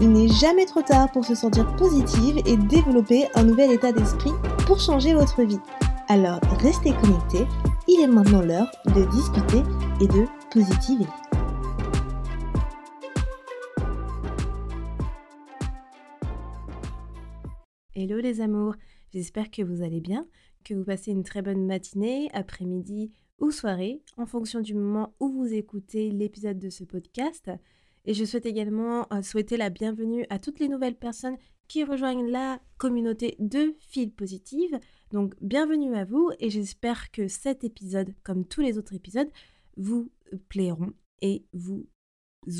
Il n'est jamais trop tard pour se sentir positive et développer un nouvel état d'esprit pour changer votre vie. Alors restez connectés, il est maintenant l'heure de discuter et de positiver. Hello les amours, j'espère que vous allez bien, que vous passez une très bonne matinée, après-midi ou soirée, en fonction du moment où vous écoutez l'épisode de ce podcast. Et je souhaite également euh, souhaiter la bienvenue à toutes les nouvelles personnes qui rejoignent la communauté de Fil Positive. Donc bienvenue à vous et j'espère que cet épisode, comme tous les autres épisodes, vous plairont et vous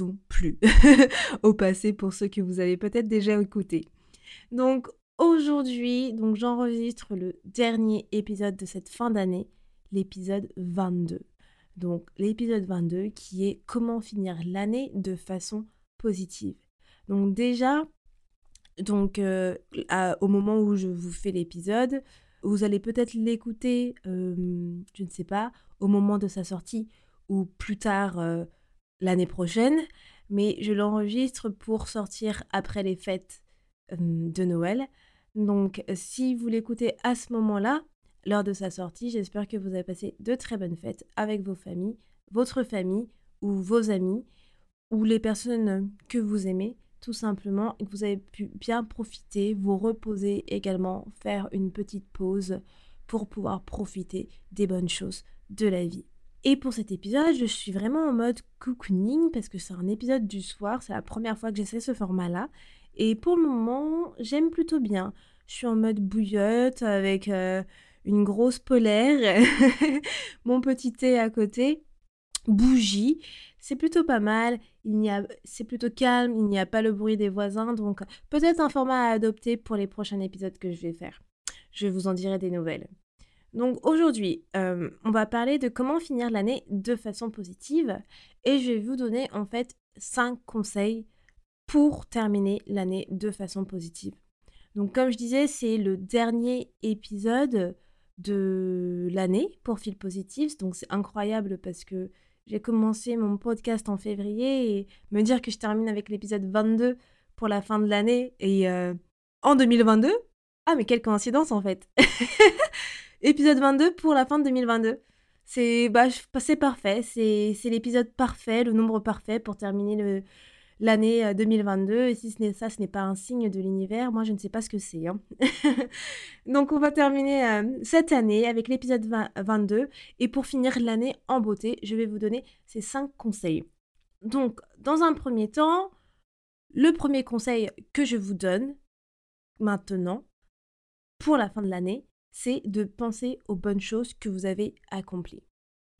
ont plu au passé pour ceux que vous avez peut-être déjà écoutés. Donc aujourd'hui, donc j'enregistre le dernier épisode de cette fin d'année, l'épisode 22. Donc l'épisode 22 qui est comment finir l'année de façon positive. Donc déjà, donc euh, au moment où je vous fais l'épisode, vous allez peut-être l'écouter, euh, je ne sais pas, au moment de sa sortie ou plus tard euh, l'année prochaine, mais je l'enregistre pour sortir après les fêtes de Noël. Donc si vous l'écoutez à ce moment-là, lors de sa sortie. J'espère que vous avez passé de très bonnes fêtes avec vos familles, votre famille ou vos amis ou les personnes que vous aimez tout simplement et que vous avez pu bien profiter, vous reposer également, faire une petite pause pour pouvoir profiter des bonnes choses de la vie. Et pour cet épisode, je suis vraiment en mode cocooning parce que c'est un épisode du soir, c'est la première fois que j'essaie ce format-là. Et pour le moment, j'aime plutôt bien. Je suis en mode bouillotte avec euh, une grosse polaire, mon petit thé à côté, bougie. C'est plutôt pas mal, il y a, c'est plutôt calme, il n'y a pas le bruit des voisins, donc peut-être un format à adopter pour les prochains épisodes que je vais faire. Je vous en dirai des nouvelles. Donc aujourd'hui, euh, on va parler de comment finir l'année de façon positive et je vais vous donner en fait 5 conseils pour terminer l'année de façon positive. Donc comme je disais, c'est le dernier épisode de l'année pour Fil Positive. Donc c'est incroyable parce que j'ai commencé mon podcast en février et me dire que je termine avec l'épisode 22 pour la fin de l'année et euh, en 2022. Ah mais quelle coïncidence en fait. épisode 22 pour la fin de 2022. C'est bah, parfait, c'est l'épisode parfait, le nombre parfait pour terminer le, l'année 2022. Euh, et si ce ça, ce n'est pas un signe de l'univers, moi je ne sais pas ce que c'est. Hein. Donc on va terminer euh, cette année avec l'épisode 22. Et pour finir l'année en beauté, je vais vous donner ces 5 conseils. Donc dans un premier temps, le premier conseil que je vous donne maintenant, pour la fin de l'année, c'est de penser aux bonnes choses que vous avez accomplies.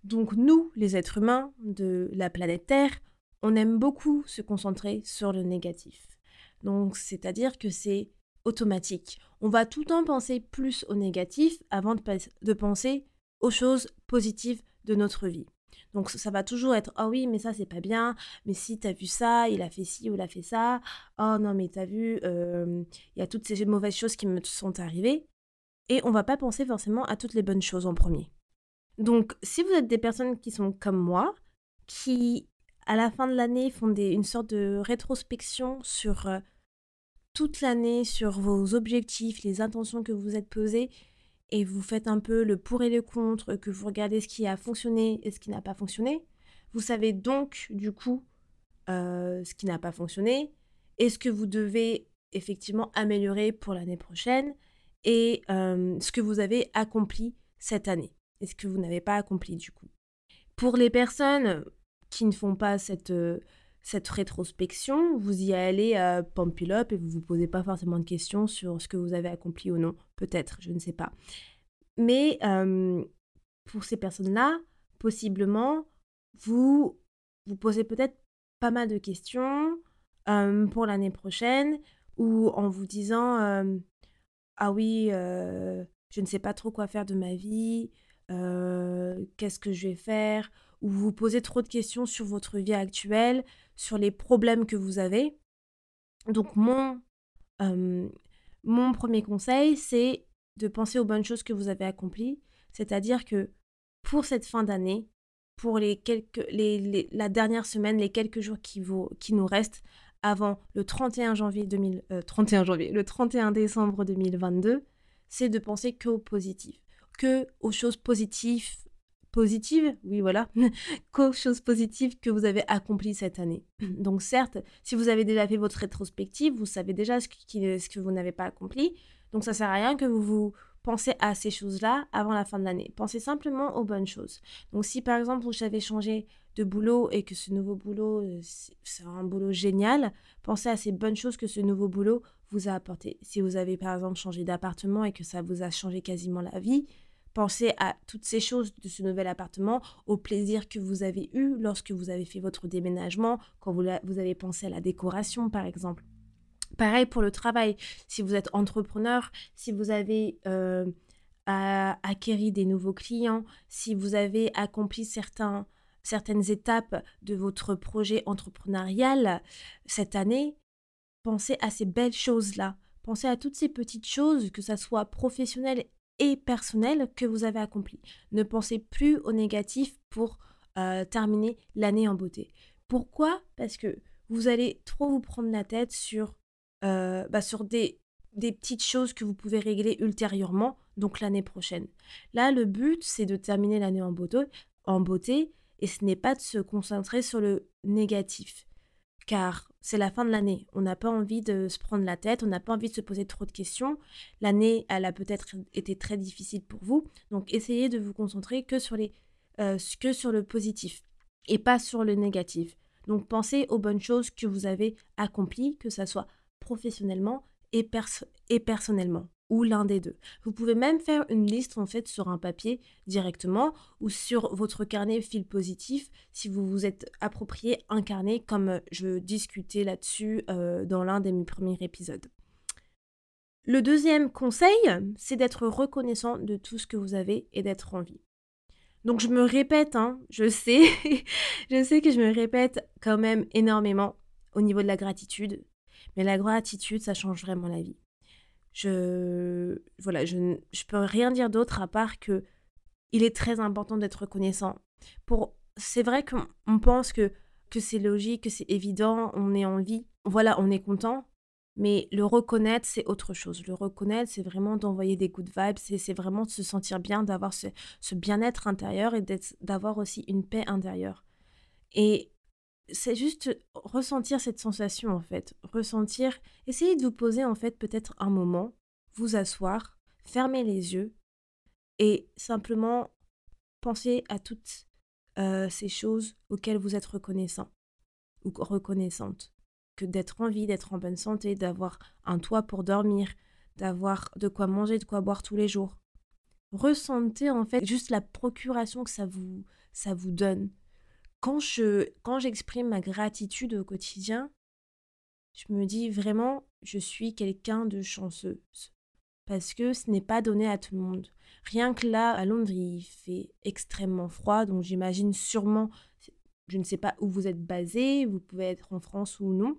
Donc nous, les êtres humains de la planète Terre, on aime beaucoup se concentrer sur le négatif. Donc, c'est-à-dire que c'est automatique. On va tout le temps penser plus au négatif avant de, penser aux choses positives de notre vie. Donc ça va toujours être oh oui mais ça c'est pas bien mais si t'as vu ça il a fait ci ou il a fait ça oh non mais t'as vu il y a toutes ces mauvaises choses qui me sont arrivées et on va pas penser forcément à toutes les bonnes choses en premier. Donc si vous êtes des personnes qui sont comme moi qui à la fin de l'année, font une sorte de rétrospection sur euh, toute l'année, sur vos objectifs, les intentions que vous êtes posées, et vous faites un peu le pour et le contre, que vous regardez ce qui a fonctionné et ce qui n'a pas fonctionné. Vous savez donc, du coup, euh, ce qui n'a pas fonctionné et ce que vous devez effectivement améliorer pour l'année prochaine et euh, ce que vous avez accompli cette année? Et ce que vous n'avez pas accompli du coup? Pour les personnes qui ne font pas cette, euh, cette rétrospection, vous y allez à euh, up et vous ne vous posez pas forcément de questions sur ce que vous avez accompli ou non. Peut-être, je ne sais pas. Mais euh, pour ces personnes-là, possiblement, vous vous posez peut-être pas mal de questions. pour l'année prochaine ou en vous disant ah oui je ne sais pas trop quoi faire de ma vie qu'est-ce que je vais faire? Ou vous posez trop de questions sur votre vie actuelle sur les problèmes que vous avez. Donc mon mon premier conseil c'est de penser aux bonnes choses que vous avez accomplies. C'est-à-dire que pour cette fin d'année pour les quelques, la dernière semaine, les quelques jours qui, vous, nous restent avant le 31 janvier 2000, 31 euh, janvier, le 31 décembre 2022, c'est de penser que au positif, que aux choses positives, positives, oui voilà, qu'aux choses positives que vous avez accomplies cette année. Donc certes, si vous avez déjà fait votre rétrospective, vous savez déjà ce que vous n'avez pas accompli, donc ça sert à rien que vous vous pensez à ces choses-là avant la fin de l'année. Pensez simplement aux bonnes choses. Donc si par exemple vous avez changé de boulot et que ce nouveau boulot, euh, c'est un boulot génial, pensez à ces bonnes choses que ce nouveau boulot vous a apporté. Si vous avez par exemple changé d'appartement et que ça vous a changé quasiment la vie, pensez à toutes ces choses de ce nouvel appartement, au plaisir que vous avez eu lorsque vous avez fait votre déménagement, quand vous, avez pensé à la décoration par exemple. Pareil pour le travail. Si vous êtes entrepreneur, si vous avez euh, acquéri des nouveaux clients, si vous avez accompli certaines étapes de votre projet entrepreneurial cette année, pensez à ces belles choses-là. Pensez à toutes ces petites choses, que ce soit professionnelles et personnelles, que vous avez accomplies. Ne pensez plus au négatif pour euh, terminer l'année en beauté. Pourquoi? Parce que vous allez trop vous prendre la tête sur euh, bah, sur des, des petites choses que vous pouvez régler ultérieurement, donc l'année prochaine. Là, le but, c'est de terminer l'année en beauté, en beauté, et ce n'est pas de se concentrer sur le négatif. Car c'est la fin de l'année. On n'a pas envie de se prendre la tête, on n'a pas envie de se poser trop de questions. L'année, elle a peut-être été très difficile pour vous. Donc essayez de vous concentrer que sur, les, euh, que sur le positif et pas sur le négatif. Donc pensez aux bonnes choses que vous avez accomplies, que ce soit professionnellement et, et personnellement, ou l'un des deux. Vous pouvez même faire une liste en fait sur un papier directement ou sur votre carnet fil positif si vous vous êtes approprié un carnet comme je discutais là-dessus euh, dans l'un de mes premiers épisodes. Le deuxième conseil, c'est d'être reconnaissant de tout ce que vous avez et d'être en vie. Donc je me répète, hein, je sais, je sais que je me répète quand même énormément au niveau de la gratitude. Mais la gratitude, ça change vraiment la vie. Je voilà, je ne peux rien dire d'autre à part que il est très important d'être reconnaissant. Pour c'est vrai qu'on pense que que c'est logique, que c'est évident, on est en vie, voilà, on est content, mais le reconnaître, c'est autre chose. Le reconnaître, c'est vraiment d'envoyer des good vibes, c'est vraiment de se sentir bien, d'avoir ce, ce bien-être intérieur et d'avoir aussi une paix intérieure. Et c'est juste ressentir cette sensation en fait, ressentir, essayez de vous poser en fait peut-être un moment, vous asseoir, fermer les yeux et simplement penser à toutes euh, ces choses auxquelles vous êtes reconnaissant ou reconnaissante, que d'être en vie, d'être en bonne santé, d'avoir un toit pour dormir, d'avoir de quoi manger, de quoi boire tous les jours. Ressentez en fait juste la procuration que ça vous ça vous donne quand je quand j'exprime ma gratitude au quotidien, je me dis vraiment je suis quelqu'un de chanceuse parce que ce n'est pas donné à tout le monde. Rien que là à Londres, il fait extrêmement froid donc j'imagine sûrement je ne sais pas où vous êtes basé, vous pouvez être en France ou non,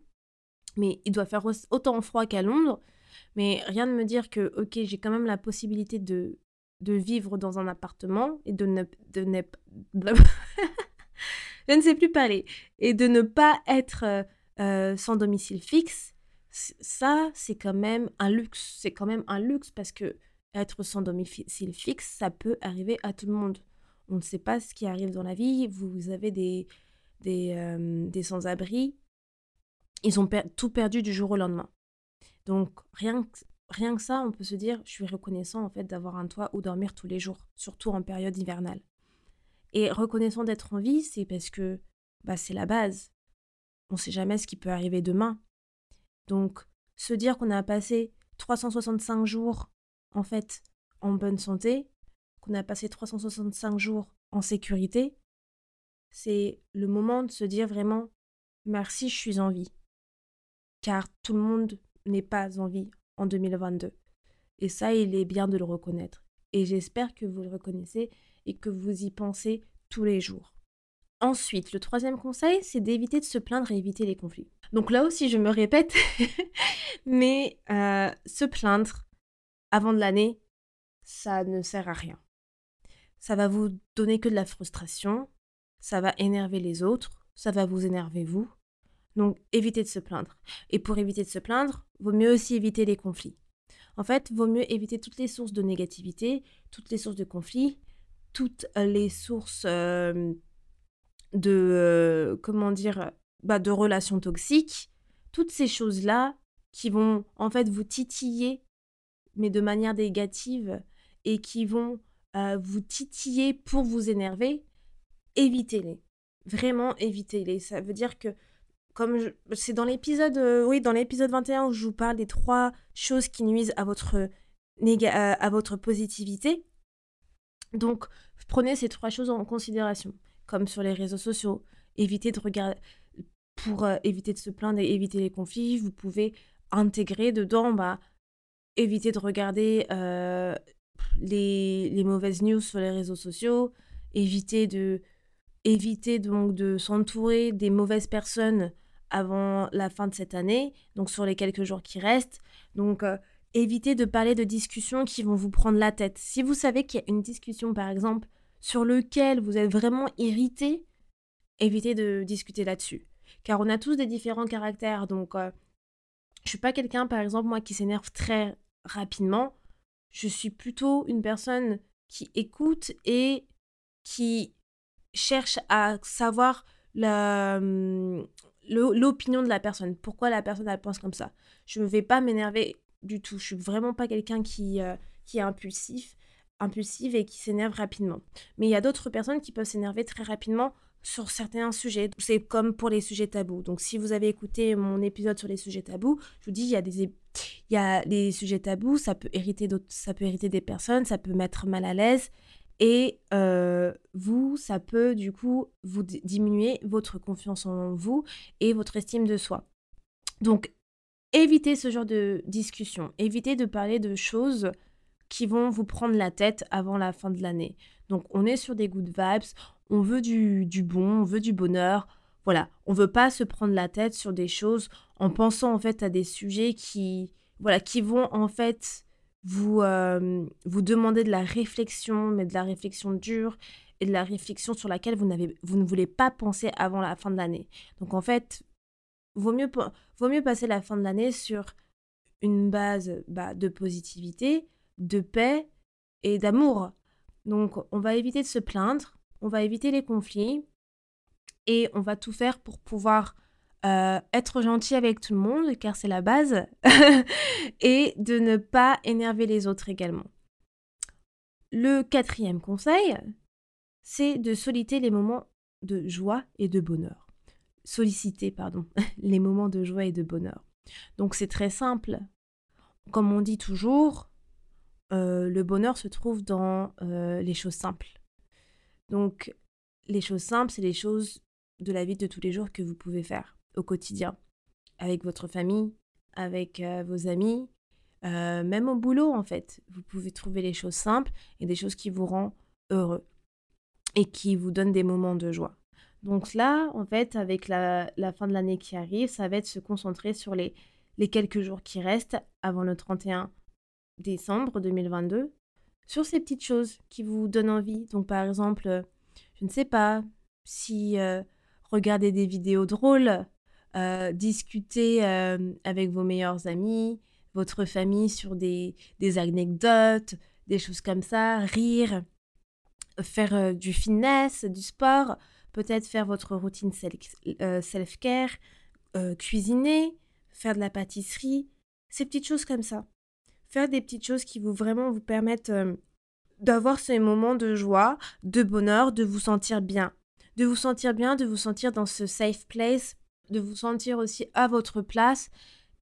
mais il doit faire autant froid qu'à Londres. Mais rien de me dire que, ok, j'ai quand même la possibilité de, de vivre dans un appartement et de ne, de ne, je ne sais plus parler, et de ne pas être euh, euh, sans domicile fixe, ça, c'est quand même un luxe. C'est quand même un luxe parce que être sans domicile fixe, ça peut arriver à tout le monde. On ne sait pas ce qui arrive dans la vie. Vous avez des, des, euh, des sans-abri. Ils ont tout perdu du jour au lendemain. Donc, rien que, rien que ça, on peut se dire, je suis reconnaissant en fait d'avoir un toit où dormir tous les jours, surtout en période hivernale. Et reconnaissant d'être en vie, c'est parce que bah, c'est la base. On ne sait jamais ce qui peut arriver demain. Donc, se dire qu'on a passé 365 jours, en fait, en bonne santé, qu'on a passé 365 jours en sécurité, c'est le moment de se dire vraiment merci, je suis en vie. car tout le monde n'est pas en vie en 2022. Et ça, il est bien de le reconnaître. Et j'espère que vous le reconnaissez et que vous y pensez tous les jours. Ensuite, le troisième conseil, c'est d'éviter de se plaindre et éviter les conflits. Donc là aussi, je me répète, mais euh, se plaindre avant de l'année, ça ne sert à rien. Ça va vous donner que de la frustration, ça va énerver les autres, ça va vous énerver vous. Donc évitez de se plaindre. Et pour éviter de se plaindre, vaut mieux aussi éviter les conflits. En fait, vaut mieux éviter toutes les sources de négativité, toutes les sources de conflits, toutes les sources euh, de euh, comment dire bah, de relations toxiques, toutes ces choses-là qui vont en fait vous titiller mais de manière négative et qui vont euh, vous titiller pour vous énerver, évitez-les. Vraiment évitez-les. Ça veut dire que comme c'est dans l'épisode euh, oui, dans l'épisode 21 où je vous parle des trois choses qui nuisent à votre à votre positivité. Donc, prenez ces trois choses en considération comme sur les réseaux sociaux. Évitez de regarder, pour euh, éviter de se plaindre et éviter les conflits, vous pouvez intégrer dedans, bah, éviter de regarder euh, les, mauvaises news sur les réseaux sociaux, éviter de, éviter donc de s'entourer des mauvaises personnes avant la fin de cette année, donc sur les quelques jours qui restent. Donc, euh, évitez de parler de discussions qui vont vous prendre la tête. Si vous savez qu'il y a une discussion, par exemple, sur lequel vous êtes vraiment irrité, évitez de discuter là-dessus. Car on a tous des différents caractères. Donc, euh, je suis pas quelqu'un, par exemple, moi, qui s'énerve très rapidement. Je suis plutôt une personne qui écoute et qui cherche à savoir hum, l'opinion de la personne. Pourquoi la personne elle pense comme ça. Je ne vais pas m'énerver du tout. Je suis vraiment pas quelqu'un qui, euh, qui est impulsif impulsive et qui s'énerve rapidement. Mais il y a d'autres personnes qui peuvent s'énerver très rapidement sur certains sujets. C'est comme pour les sujets tabous. Donc si vous avez écouté mon épisode sur les sujets tabous, je vous dis, il y a des, il y a sujets tabous, ça peut, hériter ça peut hériter des personnes, ça peut mettre mal à l'aise. Et euh, vous, ça peut du coup vous diminuer votre confiance en vous et votre estime de soi. Donc évitez ce genre de discussion. Évitez de parler de choses qui vont vous prendre la tête avant la fin de l'année. Donc on est sur des good vibes, on veut du, bon, on veut du bonheur. Voilà, on veut pas se prendre la tête sur des choses en pensant en fait à des sujets qui voilà qui vont en fait vous euh, vous demander de la réflexion, mais de la réflexion dure et de la réflexion sur laquelle vous n'avez vous ne voulez pas penser avant la fin de l'année. Donc en fait, vaut mieux vaut mieux passer la fin de l'année sur une base bah, de positivité, de paix et d'amour. Donc on va éviter de se plaindre, on va éviter les conflits et on va tout faire pour pouvoir euh, être gentil avec tout le monde, car c'est la base, et de ne pas énerver les autres également. Le quatrième conseil, c'est de solliciter les moments de joie et de bonheur. Solliciter, pardon, les moments de joie et de bonheur. Donc c'est très simple. Comme on dit toujours, euh, le bonheur se trouve dans euh, les choses simples. Donc, les choses simples, c'est les choses de la vie de tous les jours que vous pouvez faire au quotidien, avec votre famille, avec euh, vos amis, même au boulot en fait. Vous pouvez trouver les choses simples et des choses qui vous rendent heureux et qui vous donnent des moments de joie. Donc là, en fait, avec la, fin de l'année qui arrive, ça va être se concentrer sur les, les quelques jours qui restent avant le 31 décembre 2022 sur ces petites choses qui vous donnent envie. Donc par exemple, euh, je ne sais pas, si euh, regarder des vidéos drôles, euh, discuter avec vos meilleurs amis, votre famille sur des, des, anecdotes, des choses comme ça, rire, faire du fitness, du sport, peut-être faire votre routine self-care, cuisiner, faire de la pâtisserie, ces petites choses comme ça faire des petites choses qui vous vraiment vous permettent euh, d'avoir ces moments de joie, de bonheur, de vous sentir bien. De vous sentir bien, de vous sentir dans ce safe place, de vous sentir aussi à votre place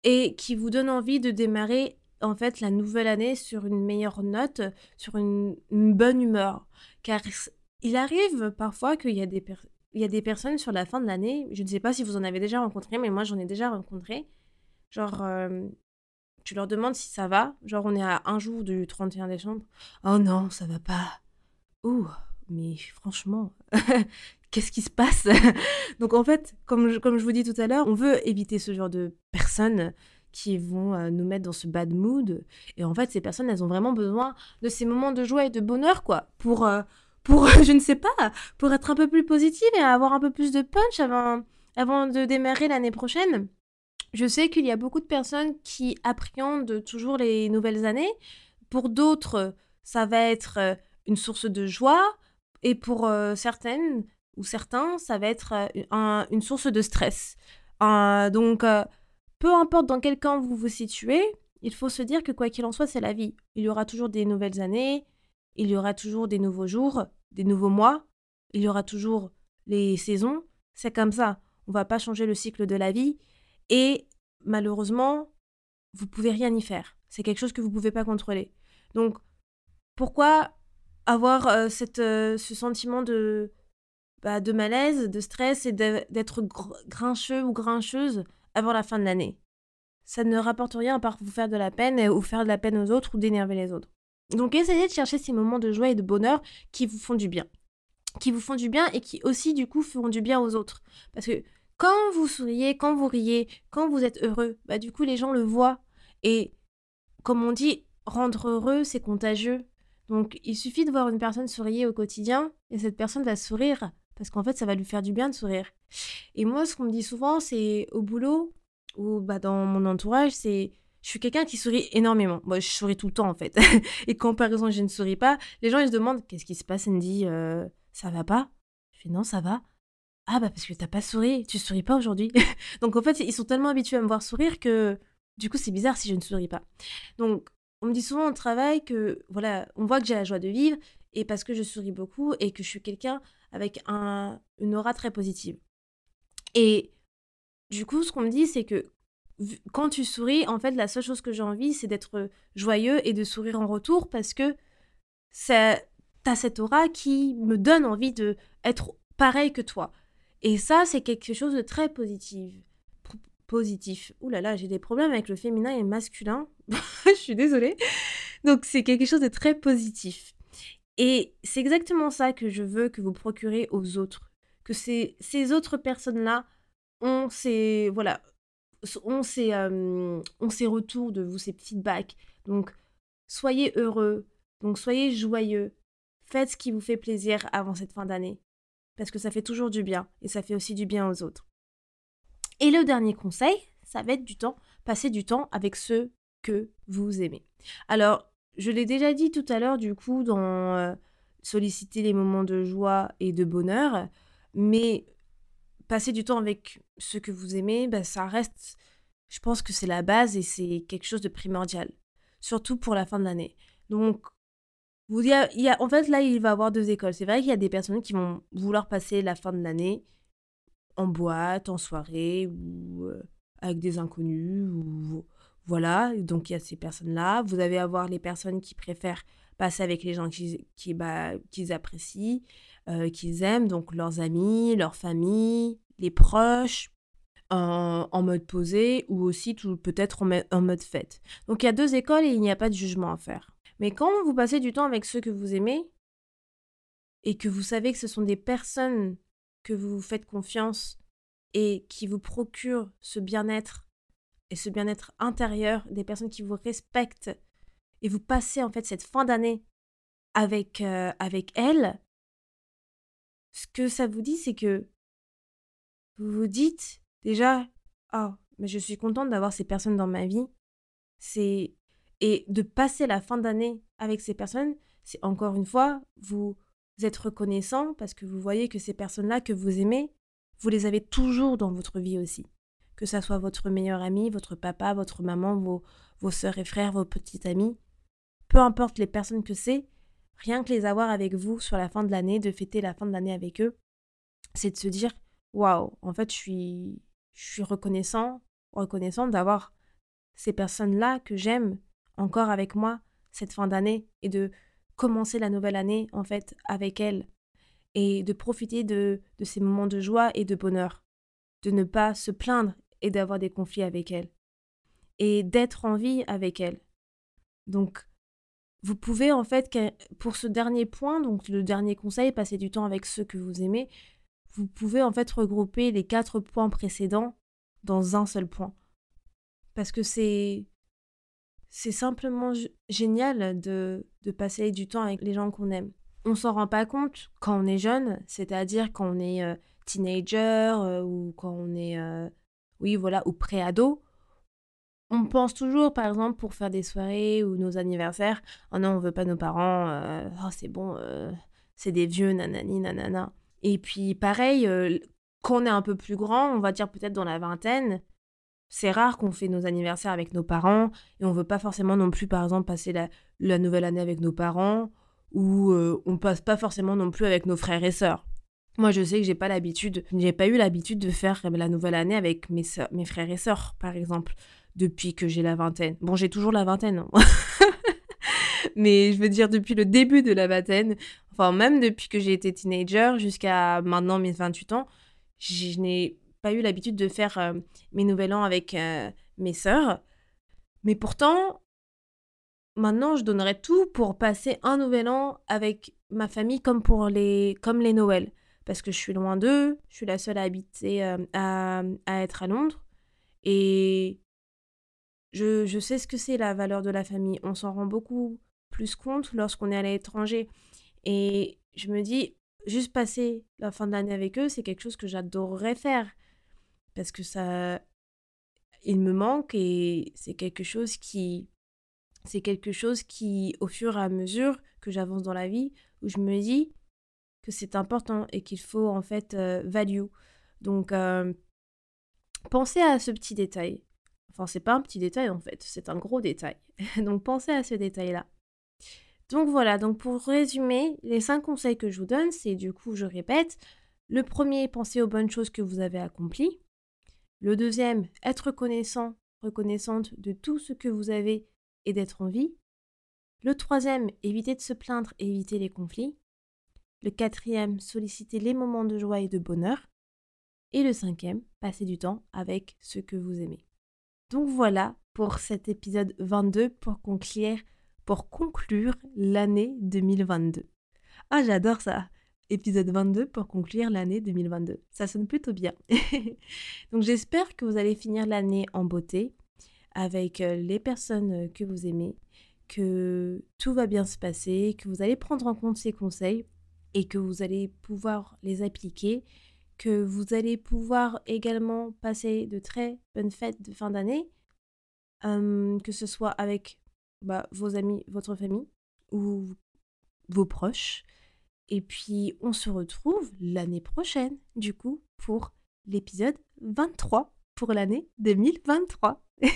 et qui vous donne envie de démarrer en fait la nouvelle année sur une meilleure note, sur une, bonne humeur. Car il arrive parfois qu'il y a des, il y a des personnes sur la fin de l'année, je ne sais pas si vous en avez déjà rencontré, mais moi j'en ai déjà rencontré, Genre, euh, tu leur demandes si ça va. Genre, on est à un jour du 31 décembre. Oh non, ça va pas. Ouh, mais franchement, qu'est-ce qui se passe? Donc en fait, comme je, comme je vous dis tout à l'heure, on veut éviter ce genre de personnes qui vont euh, nous mettre dans ce bad mood. Et en fait, ces personnes, elles ont vraiment besoin de ces moments de joie et de bonheur, quoi, pour, euh, pour je ne sais pas, pour être un peu plus positive et avoir un peu plus de punch avant, avant de démarrer l'année prochaine. Je sais qu'il y a beaucoup de personnes qui appréhendent toujours les nouvelles années. Pour d'autres, ça va être euh, une source de joie. Et pour certaines ou certains, ça va être une source de stress. donc, peu importe dans quel camp vous vous situez, il faut se dire que quoi qu'il en soit, c'est la vie. Il y aura toujours des nouvelles années, il y aura toujours des nouveaux jours, des nouveaux mois, il y aura toujours les saisons. C'est comme ça. On va pas changer le cycle de la vie. Et malheureusement, vous pouvez rien y faire. C'est quelque chose que vous pouvez pas contrôler. Donc, pourquoi avoir euh, cette, euh, ce sentiment de, bah, de malaise, de stress et d'être grincheux ou grincheuse avant la fin de l'année? Ça ne rapporte rien à part vous faire de la peine ou faire de la peine aux autres ou d'énerver les autres. Donc essayez de chercher ces moments de joie et de bonheur qui vous font du bien. Qui vous font du bien et qui aussi du coup feront du bien aux autres. Parce que quand vous souriez, quand vous riez, quand vous êtes heureux, bah du coup les gens le voient. Et comme on dit, rendre heureux, c'est contagieux. Donc il suffit de voir une personne sourire au quotidien et cette personne va sourire parce qu'en fait, ça va lui faire du bien de sourire. Et moi, ce qu'on me dit souvent, c'est au boulot ou bah, dans mon entourage, c'est je suis quelqu'un qui sourit énormément. Moi, je souris tout le temps en fait. et quand par exemple je ne souris pas, les gens ils se demandent qu'est-ce qui se passe, Andy? Euh, Ça va pas? Je fais non, ça va. Ah bah parce que t'as pas souri, tu souris pas aujourd'hui. Donc en fait, ils sont tellement habitués à me voir sourire que du coup c'est bizarre si je ne souris pas. Donc on me dit souvent au travail que voilà, on voit que j'ai la joie de vivre et parce que je souris beaucoup et que je suis quelqu'un avec un, une aura très positive. Et du coup, ce qu'on me dit, c'est que quand tu souris, en fait, la seule chose que j'ai envie, c'est d'être joyeux et de sourire en retour parce que t'as cette aura qui me donne envie de être pareil que toi. Et ça, c'est quelque chose de très positif. Positif. Ouh là là, j'ai des problèmes avec le féminin et le masculin. Je suis désolée. Donc, c'est quelque chose de très positif. Et c'est exactement ça que je veux que vous procurez aux autres. Que ces, ces autres personnes-là ont ces, voilà, ont ces, ont ces retours de vous, ces feedbacks. Donc, soyez heureux. Donc, soyez joyeux. Faites ce qui vous fait plaisir avant cette fin d'année. Parce que ça fait toujours du bien. Et ça fait aussi du bien aux autres. Et le dernier conseil, ça va être du temps, passer du temps avec ceux que vous aimez. Alors, je l'ai déjà dit tout à l'heure, du coup, dans euh, solliciter les moments de joie et de bonheur, mais passer du temps avec ceux que vous aimez, bah, ça reste, je pense que c'est la base et c'est quelque chose de primordial, surtout pour la fin de l'année. Donc, vous, il y a, en fait, là, il va y avoir deux écoles. C'est vrai qu'il y a des personnes qui vont vouloir passer la fin de l'année en boîte, en soirée, ou euh, avec des inconnus, ou voilà, donc il y a ces personnes-là. Vous allez avoir les personnes qui préfèrent passer avec les gens qu'ils qui, bah, apprécient, euh, qu'ils aiment, donc leurs amis, leur famille, les proches, en, en mode posé ou aussi peut-être en, en, mode fête. Donc il y a deux écoles et il n'y a pas de jugement à faire. Mais quand vous passez du temps avec ceux que vous aimez et que vous savez que ce sont des personnes que vous faites confiance et qui vous procurent ce bien-être et ce bien-être intérieur, des personnes qui vous respectent et vous passez en fait cette fin d'année avec, euh, avec elles, ce que ça vous dit, c'est que vous vous dites déjà, oh, mais je suis contente d'avoir ces personnes dans ma vie. C'est et de passer la fin d'année avec ces personnes, c'est encore une fois, vous êtes reconnaissant parce que vous voyez que ces personnes-là que vous aimez, vous les avez toujours dans votre vie aussi. Que ça soit votre meilleur ami, votre papa, votre maman, vos, vos sœurs et frères, vos petites amies, peu importe les personnes que c'est, rien que les avoir avec vous sur la fin de l'année, de fêter la fin de l'année avec eux, c'est de se dire waouh, en fait, je suis, je suis reconnaissant, reconnaissant d'avoir ces personnes-là que j'aime encore avec moi cette fin d'année et de commencer la nouvelle année en fait avec elles et de profiter de, de ces moments de joie et de bonheur, de ne pas se plaindre et d'avoir des conflits avec elle. et d'être en vie avec elle. Donc, vous pouvez en fait, pour ce dernier point, donc le dernier conseil, passer du temps avec ceux que vous aimez, vous pouvez en fait regrouper les quatre points précédents dans un seul point. Parce que c'est c'est simplement génial de, de passer du temps avec les gens qu'on aime. On s'en rend pas compte quand on est jeune, c'est-à-dire quand on est euh, teenager euh, ou quand on est, euh, oui voilà, ou pré-ado on pense toujours, par exemple, pour faire des soirées ou nos anniversaires, oh non, on veut pas nos parents, oh c'est bon, c'est des vieux, nanani, nanana. Et puis pareil, quand on est un peu plus grand, on va dire peut-être dans la vingtaine, c'est rare qu'on fait nos anniversaires avec nos parents et on veut pas forcément non plus, par exemple, passer la, nouvelle année avec nos parents ou on passe pas forcément non plus avec nos frères et sœurs. Moi, je sais que j'ai pas l'habitude, j'ai pas eu l'habitude de faire la nouvelle année avec mes, mes frères et sœurs, par exemple depuis que j'ai la vingtaine. Bon, j'ai toujours la vingtaine, hein. mais je veux dire depuis le début de la vingtaine, enfin même depuis que j'ai été teenager jusqu'à maintenant mes 28 ans, je n'ai pas eu l'habitude de faire euh, mes nouvel an avec euh, mes sœurs. Mais pourtant, maintenant, je donnerais tout pour passer un nouvel an avec ma famille comme pour les, comme les Noëls. Parce que je suis loin d'eux, je suis la seule à habiter, euh, à, être à Londres. Et je, sais ce que c'est la valeur de la famille. On s'en rend beaucoup plus compte lorsqu'on est à l'étranger. Et je me dis, juste passer la fin de l'année avec eux, c'est quelque chose que j'adorerais faire. Parce que ça. Il me manque et c'est quelque chose qui. C'est quelque chose qui, au fur et à mesure que j'avance dans la vie, où je me dis que c'est important et qu'il faut en fait euh, value. Donc, euh, pensez à ce petit détail. Enfin, c'est pas un petit détail en fait, c'est un gros détail. donc pensez à ce détail-là. Donc voilà, donc pour résumer, les cinq conseils que je vous donne, c'est du coup, je répète, le premier, pensez aux bonnes choses que vous avez accomplies. Le deuxième, être reconnaissant, reconnaissante de tout ce que vous avez et d'être en vie. Le troisième, éviter de se plaindre et éviter les conflits. Le quatrième, solliciter les moments de joie et de bonheur. Et le cinquième, passer du temps avec ceux que vous aimez. Donc voilà pour cet épisode 22 pour conclure, pour conclure l'année 2022. Ah, j'adore ça. Épisode 22 pour conclure l'année 2022. Ça sonne plutôt bien. Donc j'espère que vous allez finir l'année en beauté avec euh, les personnes que vous aimez, que tout va bien se passer, que vous allez prendre en compte ces conseils et que vous allez pouvoir les appliquer que vous allez pouvoir également passer de très bonnes fêtes de fin d'année, que ce soit avec bah, vos amis, votre famille ou vos proches. Et puis on se retrouve l'année prochaine, du coup, pour l'épisode 23 pour l'année 2023.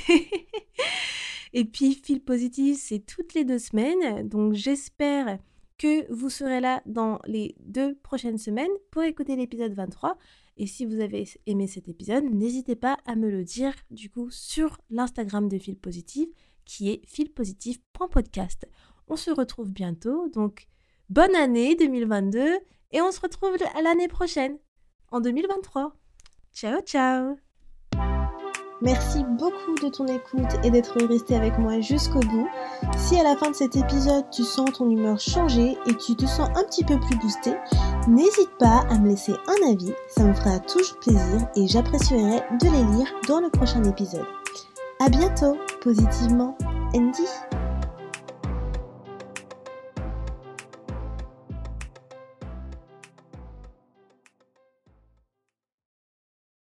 Et puis, fil positif, c'est toutes les deux semaines. Donc, j'espère que vous serez là dans les deux prochaines semaines pour écouter l'épisode 23. Et si vous avez aimé cet épisode, n'hésitez pas à me le dire du coup sur l'Instagram de Fil Positif qui est filpositif.podcast. On se retrouve bientôt, donc bonne année 2022 et on se retrouve l'année prochaine en 2023. Ciao ciao Merci beaucoup de ton écoute et d'être resté avec moi jusqu'au bout. Si à la fin de cet épisode tu sens ton humeur changer et tu te sens un petit peu plus boosté, n'hésite pas à me laisser un avis, ça me fera toujours plaisir et j'apprécierai de les lire dans le prochain épisode. A bientôt, positivement, Andy.